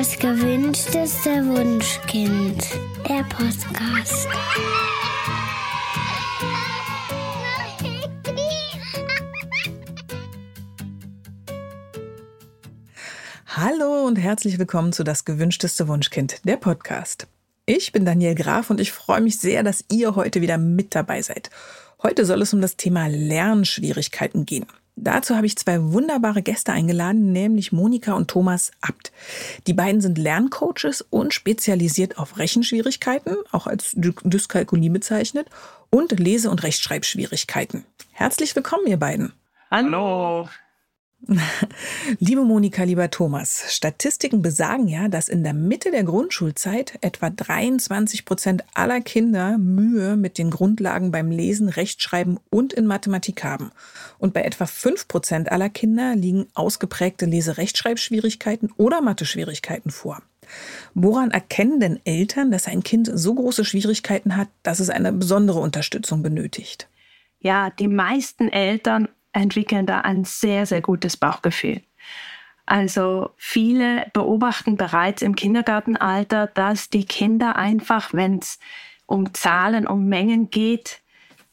Das gewünschteste Wunschkind. Der Podcast. Hallo und herzlich willkommen zu Das gewünschteste Wunschkind, der Podcast. Ich bin Daniel Graf und ich freue mich sehr, dass ihr heute wieder mit dabei seid. Heute soll es um das Thema Lernschwierigkeiten gehen. Dazu habe ich zwei wunderbare Gäste eingeladen, nämlich Monika und Thomas Abt. Die beiden sind Lerncoaches und spezialisiert auf Rechenschwierigkeiten, auch als Dyskalkulie bezeichnet, und Lese- und Rechtschreibschwierigkeiten. Herzlich willkommen, ihr beiden. Hallo. Liebe Monika, lieber Thomas, Statistiken besagen ja, dass in der Mitte der Grundschulzeit etwa 23 Prozent aller Kinder Mühe mit den Grundlagen beim Lesen, Rechtschreiben und in Mathematik haben. Und bei etwa 5 Prozent aller Kinder liegen ausgeprägte Lese-Rechtschreibschwierigkeiten oder Mathe-Schwierigkeiten vor. Woran erkennen denn Eltern, dass ein Kind so große Schwierigkeiten hat, dass es eine besondere Unterstützung benötigt? Ja, die meisten Eltern entwickeln da ein sehr, sehr gutes Bauchgefühl. Also viele beobachten bereits im Kindergartenalter, dass die Kinder einfach, wenn es um Zahlen, um Mengen geht,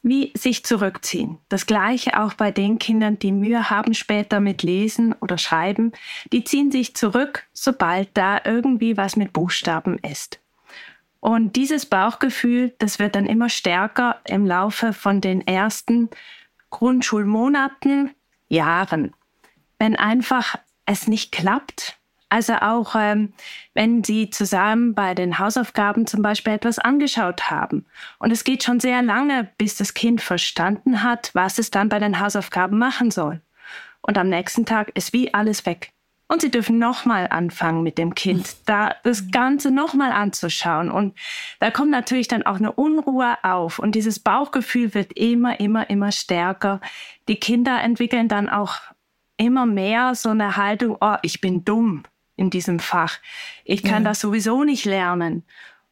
wie sich zurückziehen. Das gleiche auch bei den Kindern, die Mühe haben später mit Lesen oder Schreiben. Die ziehen sich zurück, sobald da irgendwie was mit Buchstaben ist. Und dieses Bauchgefühl, das wird dann immer stärker im Laufe von den ersten Grundschulmonaten, Jahren. Wenn einfach es nicht klappt, also auch ähm, wenn Sie zusammen bei den Hausaufgaben zum Beispiel etwas angeschaut haben und es geht schon sehr lange, bis das Kind verstanden hat, was es dann bei den Hausaufgaben machen soll. Und am nächsten Tag ist wie alles weg. Und sie dürfen nochmal anfangen mit dem Kind, da das Ganze nochmal anzuschauen. Und da kommt natürlich dann auch eine Unruhe auf. Und dieses Bauchgefühl wird immer, immer, immer stärker. Die Kinder entwickeln dann auch immer mehr so eine Haltung, oh, ich bin dumm in diesem Fach. Ich kann ja. das sowieso nicht lernen.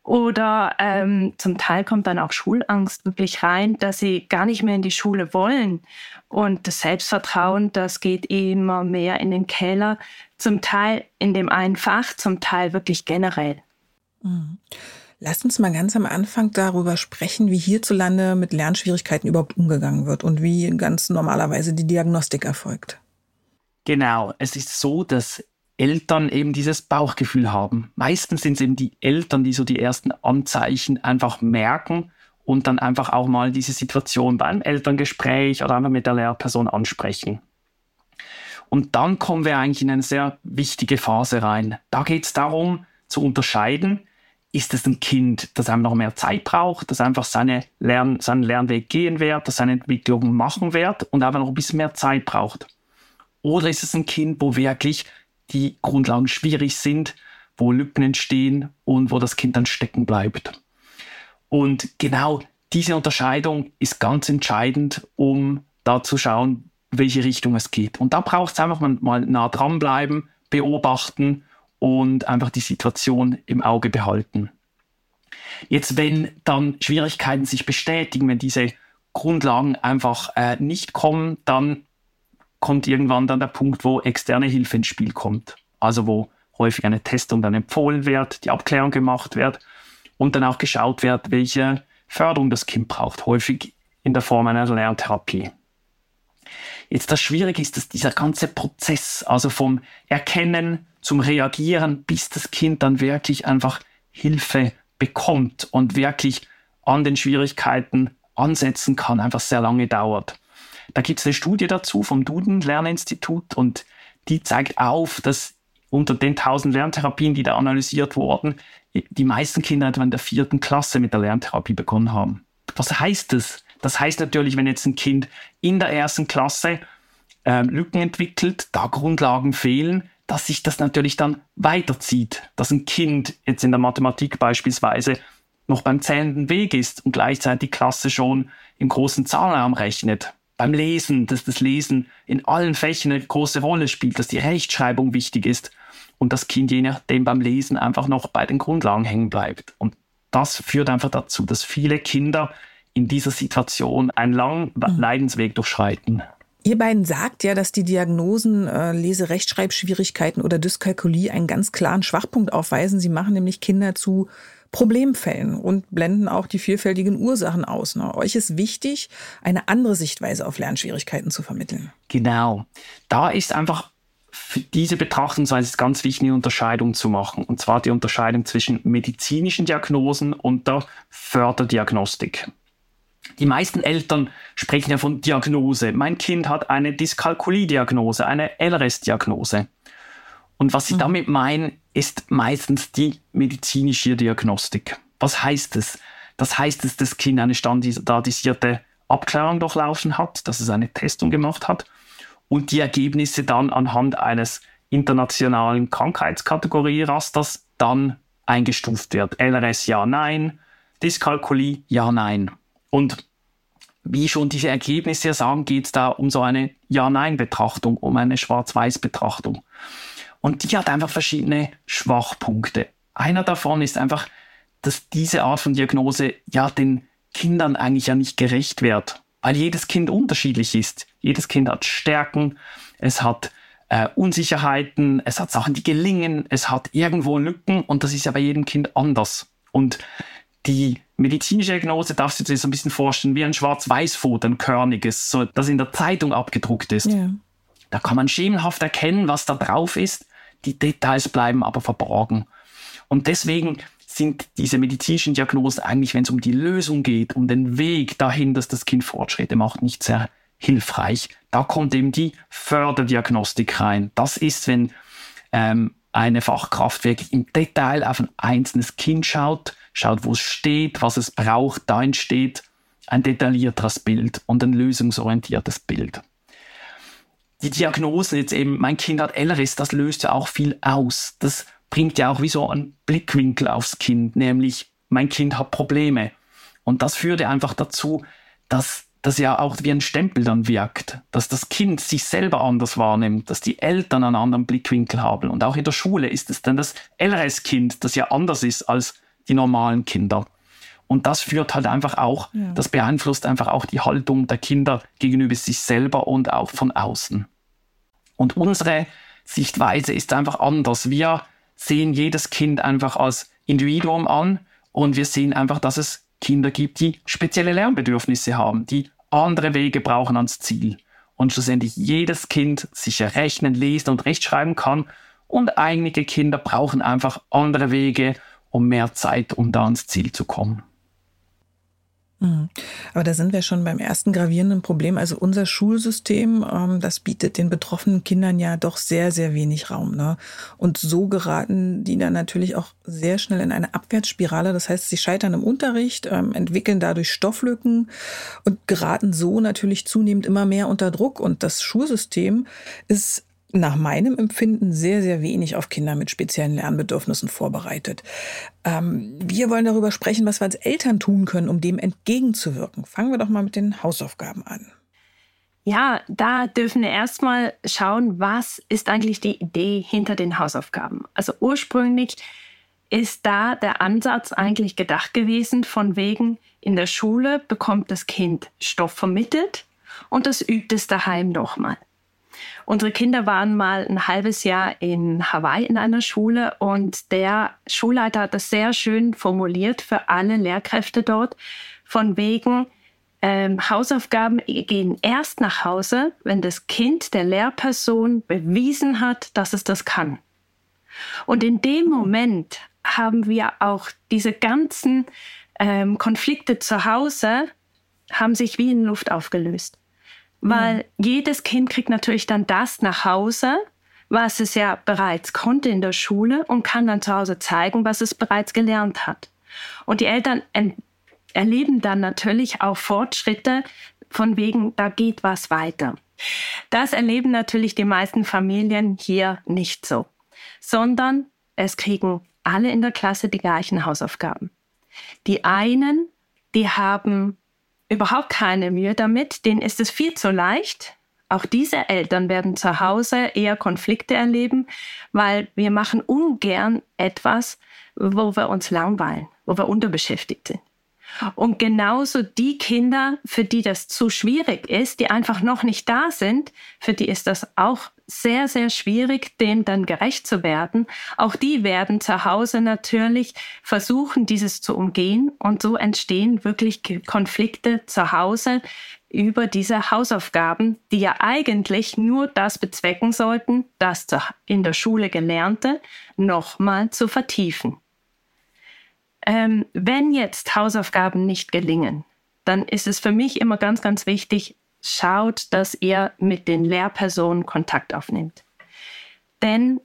Oder ähm, zum Teil kommt dann auch Schulangst wirklich rein, dass sie gar nicht mehr in die Schule wollen. Und das Selbstvertrauen, das geht immer mehr in den Keller. Zum Teil in dem einen Fach, zum Teil wirklich generell. Mhm. Lasst uns mal ganz am Anfang darüber sprechen, wie hierzulande mit Lernschwierigkeiten überhaupt umgegangen wird und wie ganz normalerweise die Diagnostik erfolgt. Genau, es ist so, dass Eltern eben dieses Bauchgefühl haben. Meistens sind es eben die Eltern, die so die ersten Anzeichen einfach merken und dann einfach auch mal diese Situation beim Elterngespräch oder einfach mit der Lehrperson ansprechen. Und dann kommen wir eigentlich in eine sehr wichtige Phase rein. Da geht es darum zu unterscheiden, ist es ein Kind, das einfach noch mehr Zeit braucht, das einfach seine Lern seinen Lernweg gehen wird, das seine Entwicklung machen wird und einfach noch ein bisschen mehr Zeit braucht. Oder ist es ein Kind, wo wirklich die Grundlagen schwierig sind, wo Lücken entstehen und wo das Kind dann stecken bleibt. Und genau diese Unterscheidung ist ganz entscheidend, um da zu schauen, welche Richtung es geht. Und da braucht es einfach mal nah dranbleiben, beobachten und einfach die Situation im Auge behalten. Jetzt, wenn dann Schwierigkeiten sich bestätigen, wenn diese Grundlagen einfach äh, nicht kommen, dann kommt irgendwann dann der Punkt, wo externe Hilfe ins Spiel kommt. Also wo häufig eine Testung dann empfohlen wird, die Abklärung gemacht wird und dann auch geschaut wird, welche Förderung das Kind braucht, häufig in der Form einer Lerntherapie. Jetzt das Schwierige ist, dass dieser ganze Prozess, also vom Erkennen zum Reagieren, bis das Kind dann wirklich einfach Hilfe bekommt und wirklich an den Schwierigkeiten ansetzen kann, einfach sehr lange dauert. Da gibt es eine Studie dazu vom Duden Lerninstitut und die zeigt auf, dass unter den 1000 Lerntherapien, die da analysiert wurden, die meisten Kinder etwa in der vierten Klasse mit der Lerntherapie begonnen haben. Was heißt das? Das heißt natürlich, wenn jetzt ein Kind in der ersten Klasse äh, Lücken entwickelt, da Grundlagen fehlen, dass sich das natürlich dann weiterzieht. Dass ein Kind jetzt in der Mathematik beispielsweise noch beim zählenden Weg ist und gleichzeitig die Klasse schon im großen Zahlenraum rechnet beim Lesen, dass das Lesen in allen Fächern eine große Rolle spielt, dass die Rechtschreibung wichtig ist und das Kind je nachdem beim Lesen einfach noch bei den Grundlagen hängen bleibt. Und das führt einfach dazu, dass viele Kinder in dieser Situation einen langen mhm. Leidensweg durchschreiten. Ihr beiden sagt ja, dass die Diagnosen äh, Lese-Rechtschreibschwierigkeiten oder Dyskalkulie einen ganz klaren Schwachpunkt aufweisen. Sie machen nämlich Kinder zu Problemfällen und blenden auch die vielfältigen Ursachen aus. Ne? Euch ist wichtig, eine andere Sichtweise auf Lernschwierigkeiten zu vermitteln. Genau. Da ist einfach für diese Betrachtungsweise ganz wichtig, eine Unterscheidung zu machen. Und zwar die Unterscheidung zwischen medizinischen Diagnosen und der Förderdiagnostik. Die meisten Eltern sprechen ja von Diagnose. Mein Kind hat eine Dyskalkulie-Diagnose, eine LRS-Diagnose. Und was sie mhm. damit meinen, ist meistens die medizinische Diagnostik. Was heißt es? Das heißt, dass das Kind eine standardisierte Abklärung durchlaufen hat, dass es eine Testung gemacht hat und die Ergebnisse dann anhand eines internationalen Krankheitskategorie-Rasters dann eingestuft wird. LRS ja, nein, Dyskalkulie ja, nein. Und wie schon diese Ergebnisse sagen, geht es da um so eine Ja-Nein-Betrachtung, um eine Schwarz-Weiß-Betrachtung. Und die hat einfach verschiedene Schwachpunkte. Einer davon ist einfach, dass diese Art von Diagnose ja den Kindern eigentlich ja nicht gerecht wird, weil jedes Kind unterschiedlich ist. Jedes Kind hat Stärken, es hat äh, Unsicherheiten, es hat Sachen, die gelingen, es hat irgendwo Lücken und das ist ja bei jedem Kind anders. Und die medizinische Diagnose darfst du dir so ein bisschen vorstellen wie ein Schwarz-Weiß-Foto, ein körniges, so, das in der Zeitung abgedruckt ist. Ja. Da kann man schemenhaft erkennen, was da drauf ist. Die Details bleiben aber verborgen. Und deswegen sind diese medizinischen Diagnosen eigentlich, wenn es um die Lösung geht, um den Weg dahin, dass das Kind Fortschritte macht, nicht sehr hilfreich. Da kommt eben die Förderdiagnostik rein. Das ist, wenn ähm, eine Fachkraft wirklich im Detail auf ein einzelnes Kind schaut, schaut, wo es steht, was es braucht. Da entsteht ein detaillierteres Bild und ein lösungsorientiertes Bild. Die Diagnose jetzt eben, mein Kind hat LRS, das löst ja auch viel aus. Das bringt ja auch wie so einen Blickwinkel aufs Kind, nämlich mein Kind hat Probleme. Und das führt ja einfach dazu, dass das ja auch wie ein Stempel dann wirkt, dass das Kind sich selber anders wahrnimmt, dass die Eltern einen anderen Blickwinkel haben. Und auch in der Schule ist es dann das LRS-Kind, das ja anders ist als die normalen Kinder. Und das führt halt einfach auch, ja. das beeinflusst einfach auch die Haltung der Kinder gegenüber sich selber und auch von außen. Und unsere Sichtweise ist einfach anders. Wir sehen jedes Kind einfach als Individuum an und wir sehen einfach, dass es Kinder gibt, die spezielle Lernbedürfnisse haben, die andere Wege brauchen ans Ziel. Und schlussendlich jedes Kind sicher rechnen, lesen und rechtschreiben kann. Und einige Kinder brauchen einfach andere Wege um mehr Zeit, um da ans Ziel zu kommen. Mhm. Aber da sind wir schon beim ersten gravierenden Problem. Also unser Schulsystem, ähm, das bietet den betroffenen Kindern ja doch sehr, sehr wenig Raum. Ne? Und so geraten die dann natürlich auch sehr schnell in eine Abwärtsspirale. Das heißt, sie scheitern im Unterricht, ähm, entwickeln dadurch Stofflücken und geraten so natürlich zunehmend immer mehr unter Druck. Und das Schulsystem ist nach meinem Empfinden sehr, sehr wenig auf Kinder mit speziellen Lernbedürfnissen vorbereitet. Ähm, wir wollen darüber sprechen, was wir als Eltern tun können, um dem entgegenzuwirken. Fangen wir doch mal mit den Hausaufgaben an. Ja, da dürfen wir erstmal schauen, was ist eigentlich die Idee hinter den Hausaufgaben. Also ursprünglich ist da der Ansatz eigentlich gedacht gewesen, von wegen in der Schule bekommt das Kind Stoff vermittelt und das übt es daheim nochmal. Unsere Kinder waren mal ein halbes Jahr in Hawaii in einer Schule und der Schulleiter hat das sehr schön formuliert für alle Lehrkräfte dort, von wegen, ähm, Hausaufgaben gehen erst nach Hause, wenn das Kind der Lehrperson bewiesen hat, dass es das kann. Und in dem Moment haben wir auch diese ganzen ähm, Konflikte zu Hause, haben sich wie in Luft aufgelöst weil jedes Kind kriegt natürlich dann das nach Hause, was es ja bereits konnte in der Schule und kann dann zu Hause zeigen, was es bereits gelernt hat. Und die Eltern erleben dann natürlich auch Fortschritte von wegen, da geht was weiter. Das erleben natürlich die meisten Familien hier nicht so, sondern es kriegen alle in der Klasse die gleichen Hausaufgaben. Die einen, die haben überhaupt keine Mühe damit, denen ist es viel zu leicht. Auch diese Eltern werden zu Hause eher Konflikte erleben, weil wir machen ungern etwas, wo wir uns langweilen, wo wir unterbeschäftigt sind. Und genauso die Kinder, für die das zu schwierig ist, die einfach noch nicht da sind, für die ist das auch sehr, sehr schwierig, dem dann gerecht zu werden. Auch die werden zu Hause natürlich versuchen, dieses zu umgehen. Und so entstehen wirklich Konflikte zu Hause über diese Hausaufgaben, die ja eigentlich nur das bezwecken sollten, das in der Schule Gelernte nochmal zu vertiefen. Ähm, wenn jetzt Hausaufgaben nicht gelingen, dann ist es für mich immer ganz, ganz wichtig, schaut, dass ihr mit den Lehrpersonen Kontakt aufnimmt. Denn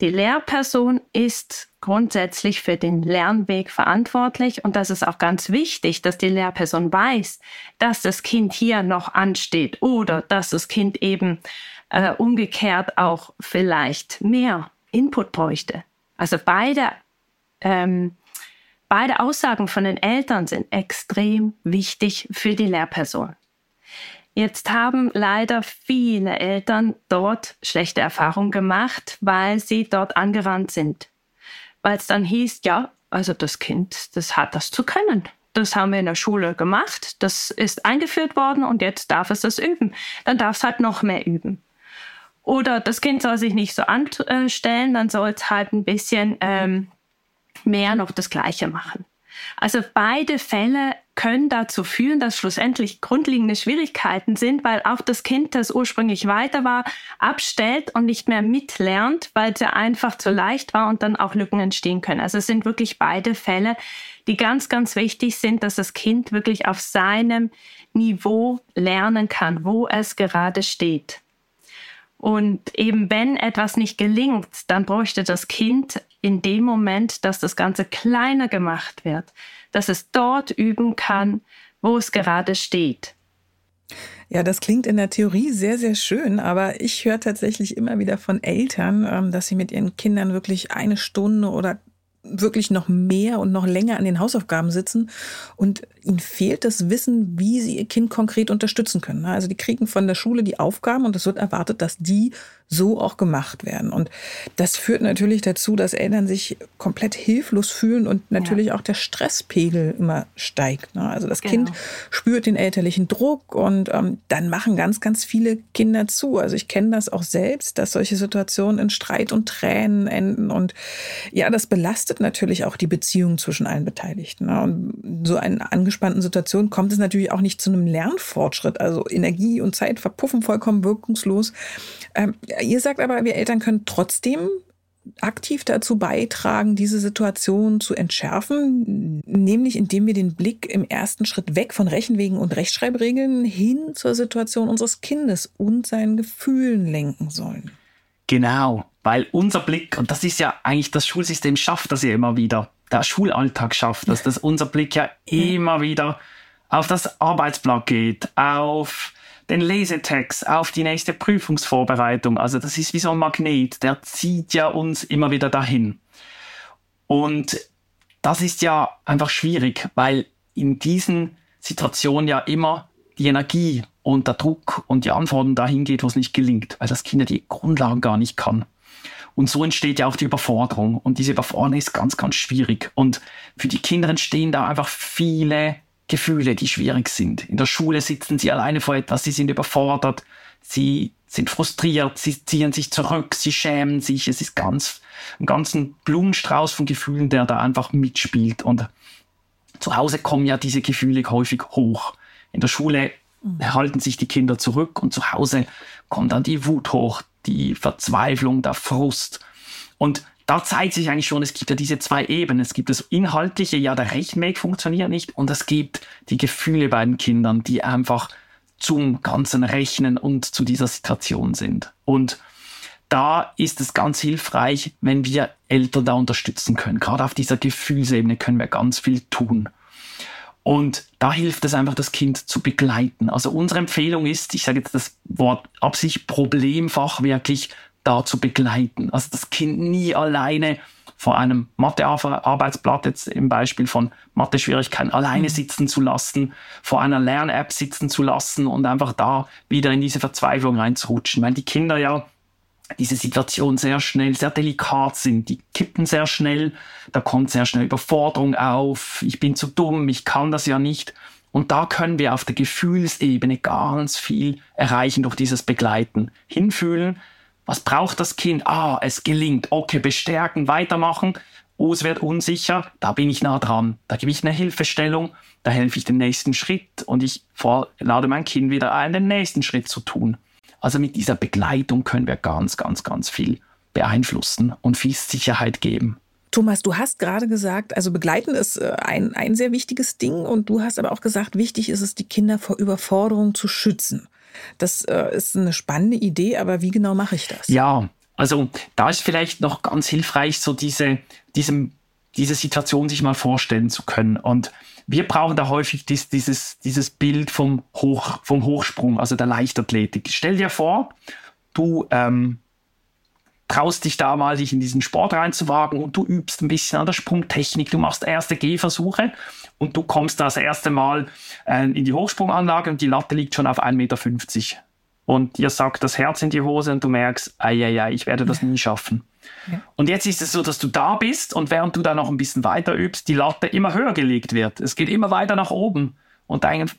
die Lehrperson ist grundsätzlich für den Lernweg verantwortlich und das ist auch ganz wichtig, dass die Lehrperson weiß, dass das Kind hier noch ansteht oder dass das Kind eben äh, umgekehrt auch vielleicht mehr Input bräuchte. Also beide ähm, Beide Aussagen von den Eltern sind extrem wichtig für die Lehrperson. Jetzt haben leider viele Eltern dort schlechte Erfahrungen gemacht, weil sie dort angerannt sind. Weil es dann hieß, ja, also das Kind, das hat das zu können. Das haben wir in der Schule gemacht, das ist eingeführt worden und jetzt darf es das üben. Dann darf es halt noch mehr üben. Oder das Kind soll sich nicht so anstellen, dann soll es halt ein bisschen ähm, mehr noch das Gleiche machen. Also beide Fälle können dazu führen, dass schlussendlich grundlegende Schwierigkeiten sind, weil auch das Kind, das ursprünglich weiter war, abstellt und nicht mehr mitlernt, weil es ja einfach zu leicht war und dann auch Lücken entstehen können. Also es sind wirklich beide Fälle, die ganz, ganz wichtig sind, dass das Kind wirklich auf seinem Niveau lernen kann, wo es gerade steht. Und eben wenn etwas nicht gelingt, dann bräuchte das Kind in dem Moment, dass das Ganze kleiner gemacht wird, dass es dort üben kann, wo es gerade steht. Ja, das klingt in der Theorie sehr, sehr schön, aber ich höre tatsächlich immer wieder von Eltern, ähm, dass sie mit ihren Kindern wirklich eine Stunde oder wirklich noch mehr und noch länger an den Hausaufgaben sitzen und ihnen fehlt das Wissen, wie sie ihr Kind konkret unterstützen können. Also die kriegen von der Schule die Aufgaben und es wird erwartet, dass die so auch gemacht werden. Und das führt natürlich dazu, dass Eltern sich komplett hilflos fühlen und natürlich ja. auch der Stresspegel immer steigt. Ne? Also das genau. Kind spürt den elterlichen Druck und ähm, dann machen ganz, ganz viele Kinder zu. Also ich kenne das auch selbst, dass solche Situationen in Streit und Tränen enden. Und ja, das belastet natürlich auch die Beziehung zwischen allen Beteiligten. Ne? Und so eine angespannten Situation kommt es natürlich auch nicht zu einem Lernfortschritt. Also Energie und Zeit verpuffen vollkommen wirkungslos. Ähm, ihr sagt aber, wir Eltern können trotzdem aktiv dazu beitragen, diese Situation zu entschärfen, nämlich indem wir den Blick im ersten Schritt weg von Rechenwegen und Rechtschreibregeln hin zur Situation unseres Kindes und seinen Gefühlen lenken sollen. Genau, weil unser Blick, und das ist ja eigentlich das Schulsystem schafft das ja immer wieder, der Schulalltag schafft das, dass unser Blick ja immer wieder auf das Arbeitsblatt geht, auf den Lesetext auf die nächste Prüfungsvorbereitung. Also das ist wie so ein Magnet, der zieht ja uns immer wieder dahin. Und das ist ja einfach schwierig, weil in diesen Situationen ja immer die Energie und der Druck und die Anforderungen dahin geht, wo es nicht gelingt, weil das Kind ja die Grundlagen gar nicht kann. Und so entsteht ja auch die Überforderung. Und diese Überforderung ist ganz, ganz schwierig. Und für die Kinder entstehen da einfach viele Gefühle, die schwierig sind. In der Schule sitzen sie alleine vor etwas, sie sind überfordert, sie sind frustriert, sie ziehen sich zurück, sie schämen sich. Es ist ganz, ein ganzen Blumenstrauß von Gefühlen, der da einfach mitspielt. Und zu Hause kommen ja diese Gefühle häufig hoch. In der Schule halten sich die Kinder zurück und zu Hause kommt dann die Wut hoch, die Verzweiflung, der Frust. Und da zeigt sich eigentlich schon, es gibt ja diese zwei Ebenen. Es gibt das Inhaltliche, ja, der Rechenweg funktioniert nicht. Und es gibt die Gefühle bei den Kindern, die einfach zum ganzen Rechnen und zu dieser Situation sind. Und da ist es ganz hilfreich, wenn wir Eltern da unterstützen können. Gerade auf dieser Gefühlsebene können wir ganz viel tun. Und da hilft es einfach, das Kind zu begleiten. Also unsere Empfehlung ist, ich sage jetzt das Wort Absicht, Problemfach wirklich da zu begleiten. Also das Kind nie alleine vor einem Mathe-Arbeitsblatt, jetzt im Beispiel von Mathe-Schwierigkeiten, alleine mhm. sitzen zu lassen, vor einer Lern-App sitzen zu lassen und einfach da wieder in diese Verzweiflung reinzurutschen. Weil die Kinder ja diese Situation sehr schnell, sehr delikat sind. Die kippen sehr schnell, da kommt sehr schnell Überforderung auf, ich bin zu dumm, ich kann das ja nicht. Und da können wir auf der Gefühlsebene ganz viel erreichen durch dieses Begleiten. Hinfühlen, was braucht das Kind? Ah, es gelingt. Okay, bestärken, weitermachen. Oh, es wird unsicher. Da bin ich nah dran. Da gebe ich eine Hilfestellung. Da helfe ich den nächsten Schritt und ich lade mein Kind wieder ein, den nächsten Schritt zu tun. Also mit dieser Begleitung können wir ganz, ganz, ganz viel beeinflussen und viel Sicherheit geben. Thomas, du hast gerade gesagt, also begleiten ist äh, ein, ein sehr wichtiges Ding und du hast aber auch gesagt, wichtig ist es, die Kinder vor Überforderung zu schützen. Das äh, ist eine spannende Idee, aber wie genau mache ich das? Ja, also da ist vielleicht noch ganz hilfreich, so diese, diesem, diese Situation sich mal vorstellen zu können. Und wir brauchen da häufig dies, dieses, dieses Bild vom, Hoch, vom Hochsprung, also der Leichtathletik. Stell dir vor, du ähm, traust dich da mal, dich in diesen Sport reinzuwagen und du übst ein bisschen an der Sprungtechnik, du machst erste Gehversuche und du kommst das erste Mal äh, in die Hochsprunganlage und die Latte liegt schon auf 1,50 Meter. Und dir sagt das Herz in die Hose und du merkst, ja, ich werde das nie schaffen. Ja. Und jetzt ist es so, dass du da bist und während du da noch ein bisschen weiter übst, die Latte immer höher gelegt wird. Es geht immer weiter nach oben und dein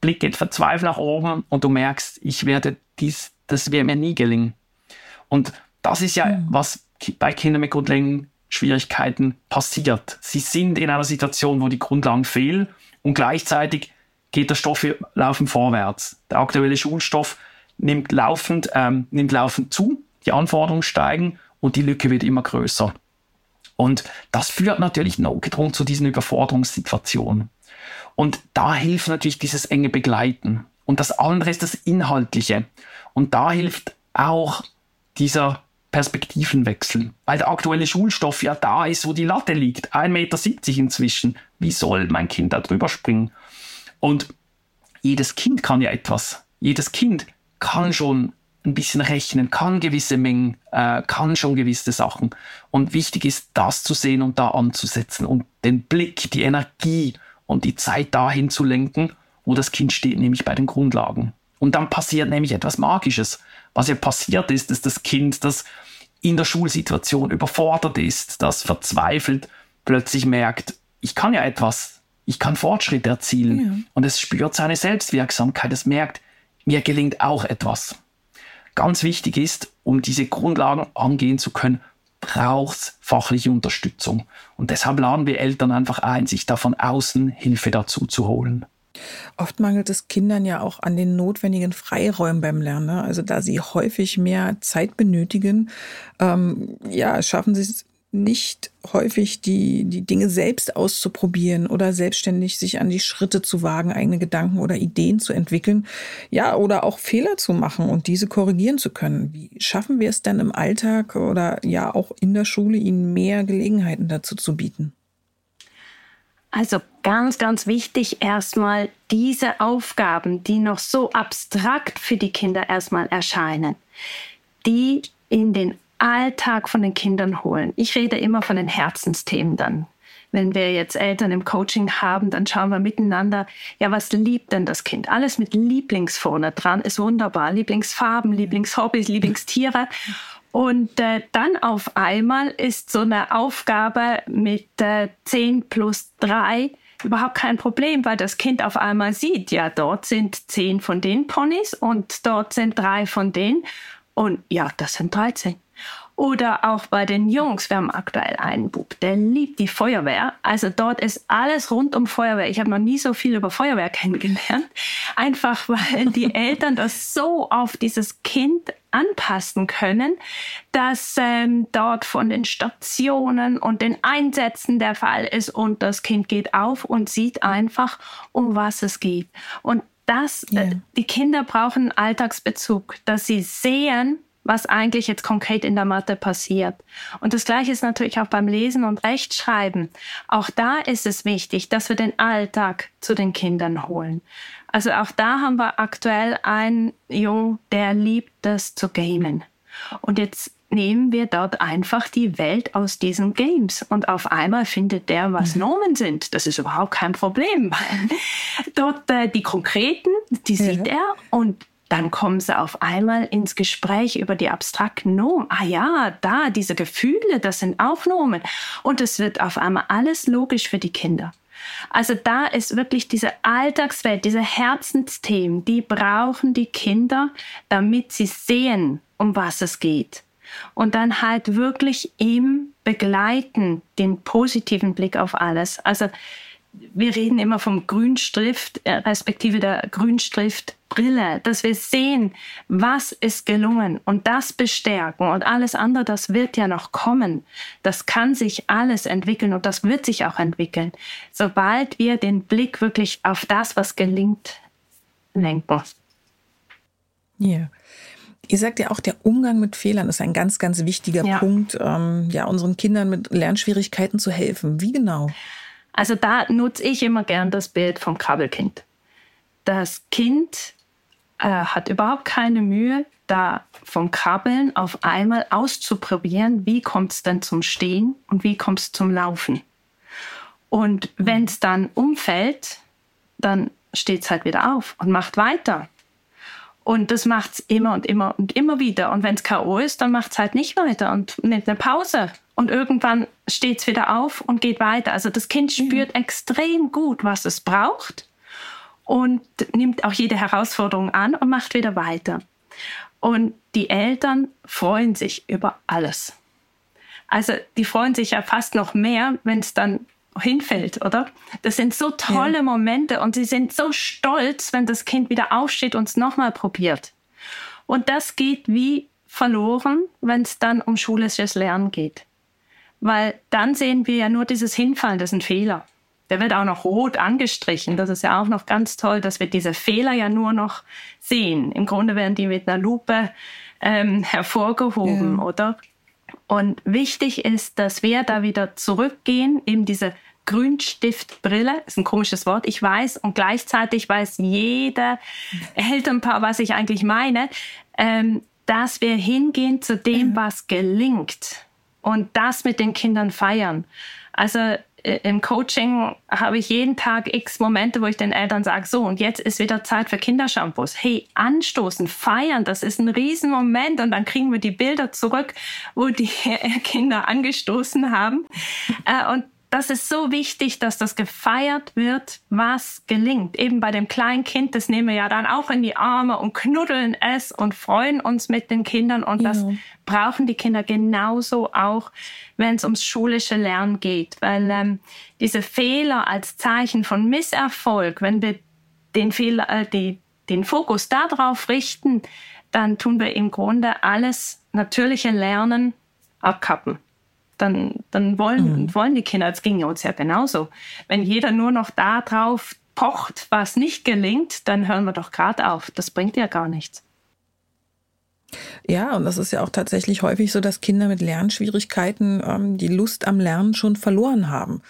Blick geht verzweifelt nach oben und du merkst, ich werde dies, das wird mir nie gelingen. Und das ist ja, mhm. was bei Kindern mit grundlegenden Schwierigkeiten passiert. Sie sind in einer Situation, wo die Grundlagen fehlen und gleichzeitig geht der Stoff laufend vorwärts. Der aktuelle Schulstoff nimmt laufend, ähm, nimmt laufend zu, die Anforderungen steigen und die Lücke wird immer größer. Und das führt natürlich notgedrungen zu diesen Überforderungssituationen. Und da hilft natürlich dieses enge Begleiten. Und das andere ist das Inhaltliche. Und da hilft auch dieser Perspektivenwechsel. Weil der aktuelle Schulstoff ja da ist, wo die Latte liegt. 1,70 Meter inzwischen. Wie soll mein Kind da drüber springen? Und jedes Kind kann ja etwas. Jedes Kind kann schon ein bisschen rechnen, kann gewisse Mengen, äh, kann schon gewisse Sachen. Und wichtig ist, das zu sehen und da anzusetzen und den Blick, die Energie und die Zeit dahin zu lenken, wo das Kind steht, nämlich bei den Grundlagen. Und dann passiert nämlich etwas Magisches. Was ja passiert ist, dass das Kind, das in der Schulsituation überfordert ist, das verzweifelt, plötzlich merkt, ich kann ja etwas, ich kann Fortschritt erzielen. Ja. Und es spürt seine Selbstwirksamkeit, es merkt, mir gelingt auch etwas. Ganz wichtig ist, um diese Grundlagen angehen zu können, braucht es fachliche Unterstützung. Und deshalb laden wir Eltern einfach ein, sich da von außen Hilfe dazu zu holen. Oft mangelt es Kindern ja auch an den notwendigen Freiräumen beim Lernen. Ne? Also da sie häufig mehr Zeit benötigen, ähm, ja, schaffen sie es nicht häufig, die, die Dinge selbst auszuprobieren oder selbstständig sich an die Schritte zu wagen, eigene Gedanken oder Ideen zu entwickeln. Ja, oder auch Fehler zu machen und diese korrigieren zu können. Wie schaffen wir es denn im Alltag oder ja auch in der Schule, ihnen mehr Gelegenheiten dazu zu bieten? Also ganz, ganz wichtig erstmal diese Aufgaben, die noch so abstrakt für die Kinder erstmal erscheinen, die in den Alltag von den Kindern holen. Ich rede immer von den Herzensthemen dann. Wenn wir jetzt Eltern im Coaching haben, dann schauen wir miteinander, ja, was liebt denn das Kind? Alles mit Lieblings vorne dran ist wunderbar. Lieblingsfarben, Lieblingshobbys, Lieblingstiere. Und äh, dann auf einmal ist so eine Aufgabe mit äh, 10 plus 3 überhaupt kein Problem, weil das Kind auf einmal sieht, ja, dort sind 10 von den Ponys und dort sind drei von denen. Und ja, das sind 13. Oder auch bei den Jungs, wir haben aktuell einen Bub, der liebt die Feuerwehr. Also dort ist alles rund um Feuerwehr. Ich habe noch nie so viel über Feuerwehr kennengelernt. Einfach weil die Eltern das so auf dieses Kind anpassen können, dass ähm, dort von den Stationen und den Einsätzen der Fall ist und das Kind geht auf und sieht einfach, um was es geht. Und das, yeah. äh, die Kinder brauchen Alltagsbezug, dass sie sehen, was eigentlich jetzt konkret in der Mathe passiert. Und das Gleiche ist natürlich auch beim Lesen und Rechtschreiben. Auch da ist es wichtig, dass wir den Alltag zu den Kindern holen. Also auch da haben wir aktuell einen Jungen, der liebt das zu gamen. Und jetzt nehmen wir dort einfach die Welt aus diesen Games und auf einmal findet der, was mhm. Nomen sind. Das ist überhaupt kein Problem. dort äh, die konkreten, die sieht ja. er und dann kommen sie auf einmal ins Gespräch über die abstrakten Nomen. Ah ja, da, diese Gefühle, das sind auch Nomen. Und es wird auf einmal alles logisch für die Kinder. Also da ist wirklich diese Alltagswelt, diese Herzensthemen, die brauchen die Kinder, damit sie sehen, um was es geht. Und dann halt wirklich im Begleiten den positiven Blick auf alles. Also wir reden immer vom Grünstift, äh, respektive der Grünstiftbrille, dass wir sehen, was ist gelungen und das bestärken und alles andere, das wird ja noch kommen. Das kann sich alles entwickeln und das wird sich auch entwickeln, sobald wir den Blick wirklich auf das, was gelingt, lenken. Ja. Yeah. Ihr sagt ja auch, der Umgang mit Fehlern ist ein ganz, ganz wichtiger ja. Punkt, ähm, ja, unseren Kindern mit Lernschwierigkeiten zu helfen. Wie genau? Also da nutze ich immer gern das Bild vom Krabbelkind. Das Kind äh, hat überhaupt keine Mühe, da vom Krabbeln auf einmal auszuprobieren, wie kommt es denn zum Stehen und wie kommt es zum Laufen. Und wenn es dann umfällt, dann steht es halt wieder auf und macht weiter. Und das macht es immer und immer und immer wieder. Und wenn es K.O. ist, dann macht es halt nicht weiter und nimmt eine Pause und irgendwann steht es wieder auf und geht weiter. Also das Kind mhm. spürt mhm. extrem gut, was es braucht und nimmt auch jede Herausforderung an und macht wieder weiter. Und die Eltern freuen sich über alles. Also die freuen sich ja fast noch mehr, wenn es dann hinfällt, oder? Das sind so tolle ja. Momente und sie sind so stolz, wenn das Kind wieder aufsteht und es nochmal probiert. Und das geht wie verloren, wenn es dann um schulisches Lernen geht weil dann sehen wir ja nur dieses Hinfallen, das ist ein Fehler. Der wird auch noch rot angestrichen. Das ist ja auch noch ganz toll, dass wir diese Fehler ja nur noch sehen. Im Grunde werden die mit einer Lupe ähm, hervorgehoben, ja. oder? Und wichtig ist, dass wir da wieder zurückgehen, eben diese Grünstiftbrille, ist ein komisches Wort, ich weiß, und gleichzeitig weiß jeder Elternpaar, was ich eigentlich meine, ähm, dass wir hingehen zu dem, was gelingt und das mit den Kindern feiern. Also im Coaching habe ich jeden Tag x Momente, wo ich den Eltern sage, so und jetzt ist wieder Zeit für Kindershampoos. Hey, anstoßen, feiern, das ist ein Riesenmoment und dann kriegen wir die Bilder zurück, wo die Kinder angestoßen haben. Äh, und das ist so wichtig, dass das gefeiert wird, was gelingt. Eben bei dem kleinen Kind, das nehmen wir ja dann auch in die Arme und knuddeln es und freuen uns mit den Kindern. Und das brauchen die Kinder genauso auch, wenn es ums schulische Lernen geht. Weil ähm, diese Fehler als Zeichen von Misserfolg, wenn wir den, Fehler, äh, die, den Fokus darauf richten, dann tun wir im Grunde alles natürliche Lernen abkappen dann, dann wollen, mhm. wollen die Kinder, es ging uns ja genauso. Wenn jeder nur noch darauf pocht, was nicht gelingt, dann hören wir doch gerade auf. Das bringt ja gar nichts. Ja, und das ist ja auch tatsächlich häufig so, dass Kinder mit Lernschwierigkeiten ähm, die Lust am Lernen schon verloren haben.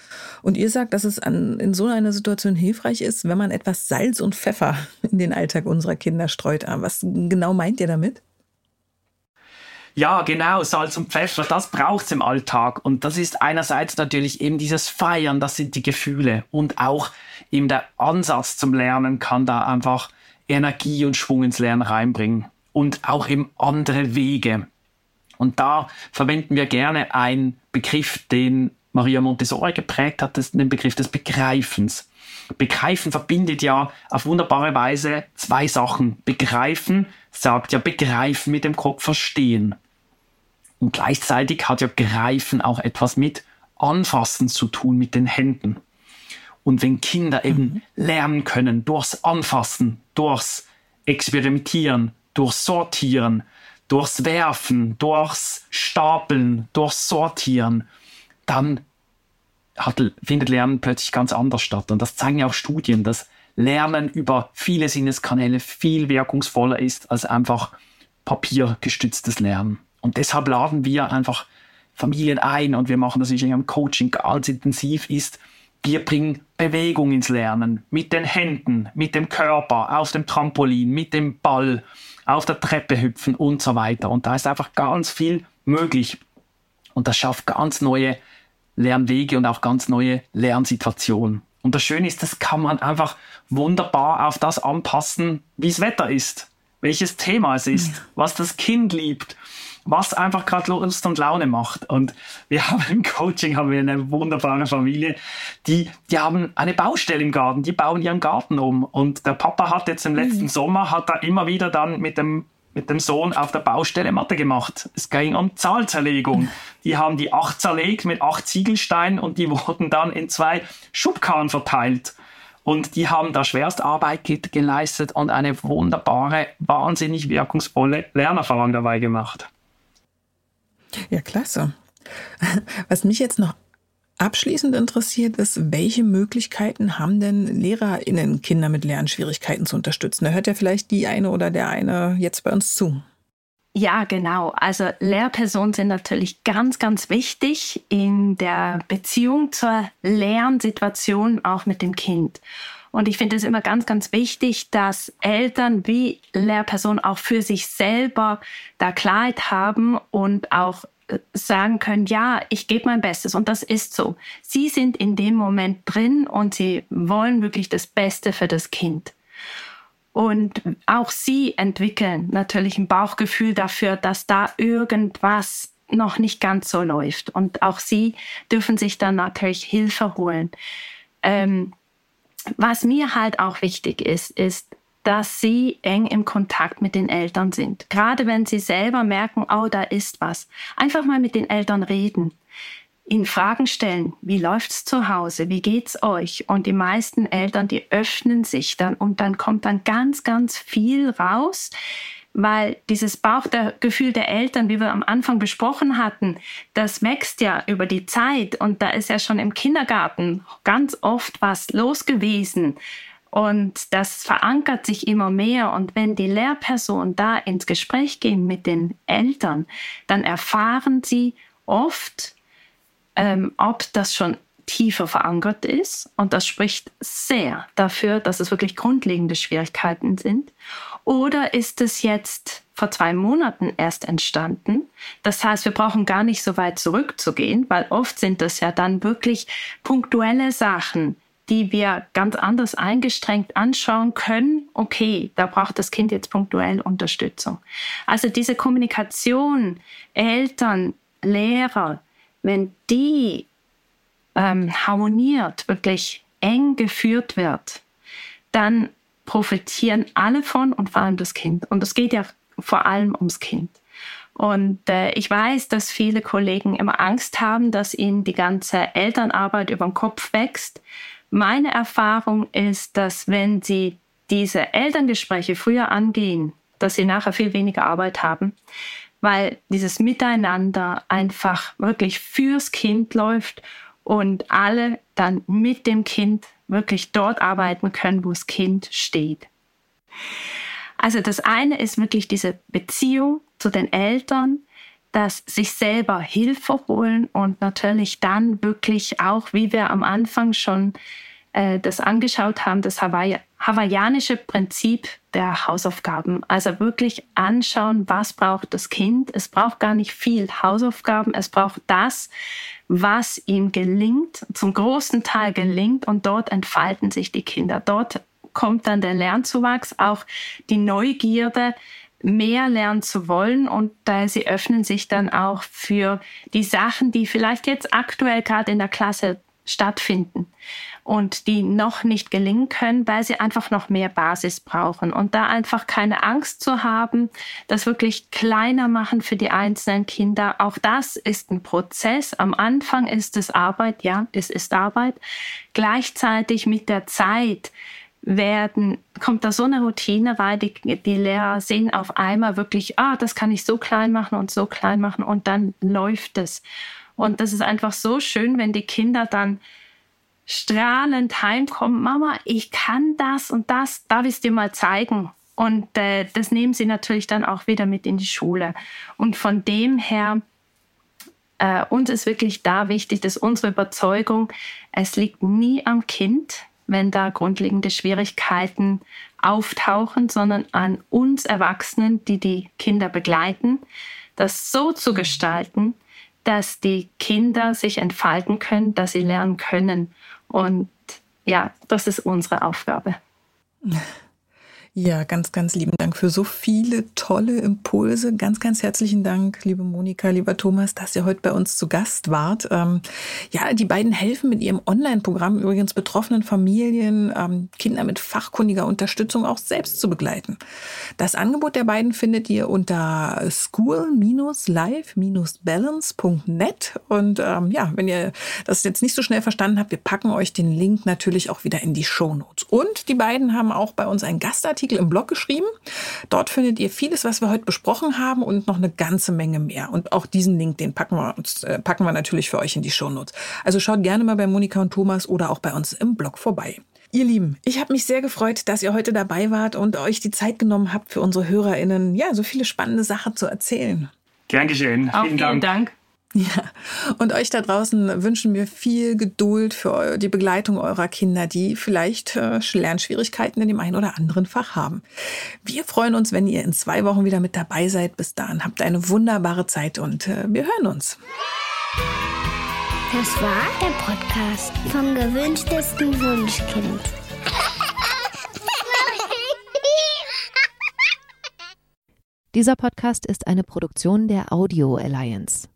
Und ihr sagt, dass es an, in so einer Situation hilfreich ist, wenn man etwas Salz und Pfeffer in den Alltag unserer Kinder streut. Was genau meint ihr damit? Ja, genau, Salz und Pfeffer, das braucht es im Alltag. Und das ist einerseits natürlich eben dieses Feiern, das sind die Gefühle. Und auch eben der Ansatz zum Lernen kann da einfach Energie und Schwung ins Lernen reinbringen. Und auch eben andere Wege. Und da verwenden wir gerne einen Begriff, den Maria Montessori geprägt hat, den Begriff des Begreifens. Begreifen verbindet ja auf wunderbare Weise zwei Sachen. Begreifen sagt ja begreifen mit dem Kopf verstehen. Und gleichzeitig hat ja Greifen auch etwas mit Anfassen zu tun, mit den Händen. Und wenn Kinder eben mhm. lernen können durchs Anfassen, durchs Experimentieren, durchs Sortieren, durchs Werfen, durchs Stapeln, durchs Sortieren, dann hat, findet Lernen plötzlich ganz anders statt. Und das zeigen ja auch Studien, dass Lernen über viele Sinneskanäle viel wirkungsvoller ist als einfach papiergestütztes Lernen. Und deshalb laden wir einfach Familien ein und wir machen das in einem Coaching ganz intensiv ist. Wir bringen Bewegung ins Lernen mit den Händen, mit dem Körper, auf dem Trampolin, mit dem Ball, auf der Treppe hüpfen und so weiter. Und da ist einfach ganz viel möglich. Und das schafft ganz neue Lernwege und auch ganz neue Lernsituationen. Und das Schöne ist, das kann man einfach wunderbar auf das anpassen, wie das Wetter ist. welches Thema es ist, was das Kind liebt, was einfach gerade Lust und Laune macht. Und wir haben im Coaching haben wir eine wunderbare Familie, die, die haben eine Baustelle im Garten, die bauen ihren Garten um. Und der Papa hat jetzt im letzten mhm. Sommer, hat er immer wieder dann mit dem mit dem Sohn auf der Baustelle Mathe gemacht. Es ging um Zahlzerlegung. Die haben die acht zerlegt mit acht Ziegelsteinen und die wurden dann in zwei Schubkarren verteilt. Und die haben da Schwerstarbeit geleistet und eine wunderbare, wahnsinnig wirkungsvolle Lernerfahrung dabei gemacht. Ja, klasse. Was mich jetzt noch abschließend interessiert ist, welche Möglichkeiten haben denn LehrerInnen, Kinder mit Lernschwierigkeiten zu unterstützen? Da hört ja vielleicht die eine oder der eine jetzt bei uns zu. Ja, genau. Also Lehrpersonen sind natürlich ganz, ganz wichtig in der Beziehung zur Lernsituation auch mit dem Kind. Und ich finde es immer ganz, ganz wichtig, dass Eltern wie Lehrpersonen auch für sich selber da Klarheit haben und auch äh, sagen können, ja, ich gebe mein Bestes und das ist so. Sie sind in dem Moment drin und sie wollen wirklich das Beste für das Kind. Und auch sie entwickeln natürlich ein Bauchgefühl dafür, dass da irgendwas noch nicht ganz so läuft. Und auch sie dürfen sich dann natürlich Hilfe holen. Ähm, was mir halt auch wichtig ist, ist, dass sie eng im Kontakt mit den Eltern sind. Gerade wenn sie selber merken, oh, da ist was. Einfach mal mit den Eltern reden. Ihnen Fragen stellen. Wie läuft's zu Hause? Wie geht's euch? Und die meisten Eltern, die öffnen sich dann und dann kommt dann ganz, ganz viel raus, weil dieses Bauchgefühl der Eltern, wie wir am Anfang besprochen hatten, das wächst ja über die Zeit und da ist ja schon im Kindergarten ganz oft was los gewesen. Und das verankert sich immer mehr. Und wenn die Lehrpersonen da ins Gespräch gehen mit den Eltern, dann erfahren sie oft, ähm, ob das schon tiefer verankert ist. Und das spricht sehr dafür, dass es wirklich grundlegende Schwierigkeiten sind. Oder ist es jetzt vor zwei Monaten erst entstanden? Das heißt, wir brauchen gar nicht so weit zurückzugehen, weil oft sind das ja dann wirklich punktuelle Sachen, die wir ganz anders eingestrengt anschauen können. Okay, da braucht das Kind jetzt punktuell Unterstützung. Also diese Kommunikation, Eltern, Lehrer, wenn die ähm, harmoniert, wirklich eng geführt wird, dann profitieren alle von und vor allem das Kind. Und es geht ja vor allem ums Kind. Und äh, ich weiß, dass viele Kollegen immer Angst haben, dass ihnen die ganze Elternarbeit über den Kopf wächst. Meine Erfahrung ist, dass wenn sie diese Elterngespräche früher angehen, dass sie nachher viel weniger Arbeit haben, weil dieses Miteinander einfach wirklich fürs Kind läuft und alle dann mit dem Kind wirklich dort arbeiten können, wo das Kind steht. Also das eine ist wirklich diese Beziehung zu den Eltern, dass sich selber Hilfe holen und natürlich dann wirklich auch, wie wir am Anfang schon äh, das angeschaut haben, das Hawaii hawaiianische Prinzip der Hausaufgaben. Also wirklich anschauen, was braucht das Kind. Es braucht gar nicht viel Hausaufgaben. Es braucht das, was ihm gelingt, zum großen Teil gelingt. Und dort entfalten sich die Kinder. Dort kommt dann der Lernzuwachs, auch die Neugierde, mehr lernen zu wollen und äh, sie öffnen sich dann auch für die Sachen, die vielleicht jetzt aktuell gerade in der Klasse stattfinden und die noch nicht gelingen können, weil sie einfach noch mehr Basis brauchen. Und da einfach keine Angst zu haben, das wirklich kleiner machen für die einzelnen Kinder. Auch das ist ein Prozess. Am Anfang ist es Arbeit, ja, es ist Arbeit. Gleichzeitig mit der Zeit werden, kommt da so eine Routine rein, die, die Lehrer sehen auf einmal wirklich, ah, das kann ich so klein machen und so klein machen und dann läuft es. Und das ist einfach so schön, wenn die Kinder dann strahlend heimkommen, Mama, ich kann das und das, darf ich es dir mal zeigen? Und äh, das nehmen sie natürlich dann auch wieder mit in die Schule. Und von dem her, äh, uns ist wirklich da wichtig, dass unsere Überzeugung, es liegt nie am Kind, wenn da grundlegende Schwierigkeiten auftauchen, sondern an uns Erwachsenen, die die Kinder begleiten, das so zu gestalten, dass die Kinder sich entfalten können, dass sie lernen können. Und ja, das ist unsere Aufgabe. Ja, ganz, ganz lieben Dank für so viele tolle Impulse. Ganz, ganz herzlichen Dank, liebe Monika, lieber Thomas, dass ihr heute bei uns zu Gast wart. Ähm, ja, die beiden helfen mit ihrem Online-Programm übrigens betroffenen Familien, ähm, Kinder mit fachkundiger Unterstützung auch selbst zu begleiten. Das Angebot der beiden findet ihr unter school-life-balance.net. Und ähm, ja, wenn ihr das jetzt nicht so schnell verstanden habt, wir packen euch den Link natürlich auch wieder in die Show Notes. Und die beiden haben auch bei uns einen Gastartikel Artikel im Blog geschrieben. Dort findet ihr vieles, was wir heute besprochen haben und noch eine ganze Menge mehr. Und auch diesen Link, den packen wir, uns, äh, packen wir natürlich für euch in die Shownotes. Also schaut gerne mal bei Monika und Thomas oder auch bei uns im Blog vorbei. Ihr Lieben, ich habe mich sehr gefreut, dass ihr heute dabei wart und euch die Zeit genommen habt, für unsere HörerInnen ja so viele spannende Sachen zu erzählen. Gern geschehen. Auch vielen, vielen Dank. Dank. Ja, und euch da draußen wünschen wir viel Geduld für die Begleitung eurer Kinder, die vielleicht äh, Lernschwierigkeiten in dem einen oder anderen Fach haben. Wir freuen uns, wenn ihr in zwei Wochen wieder mit dabei seid. Bis dahin habt eine wunderbare Zeit und äh, wir hören uns. Das war der Podcast vom gewünschtesten Wunschkind. Dieser Podcast ist eine Produktion der Audio Alliance.